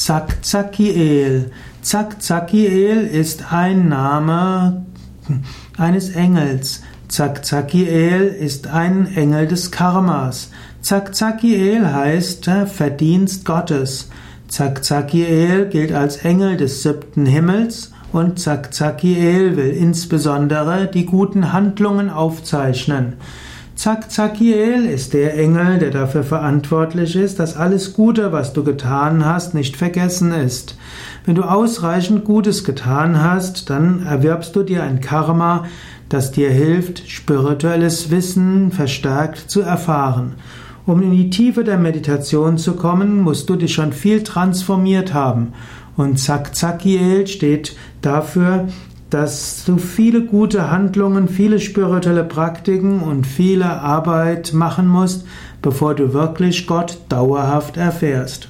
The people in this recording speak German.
Zakzakiel. Zakzakiel ist ein Name eines Engels. Zakzakiel ist ein Engel des Karmas. Zakzakiel heißt äh, Verdienst Gottes. Zakzakiel gilt als Engel des siebten Himmels und Zakzakiel will insbesondere die guten Handlungen aufzeichnen. Zakzakiel ist der Engel, der dafür verantwortlich ist, dass alles Gute, was du getan hast, nicht vergessen ist. Wenn du ausreichend Gutes getan hast, dann erwirbst du dir ein Karma, das dir hilft, spirituelles Wissen verstärkt zu erfahren. Um in die Tiefe der Meditation zu kommen, musst du dich schon viel transformiert haben. Und Zakzakiel steht dafür, dass du viele gute Handlungen, viele spirituelle Praktiken und viele Arbeit machen musst, bevor du wirklich Gott dauerhaft erfährst.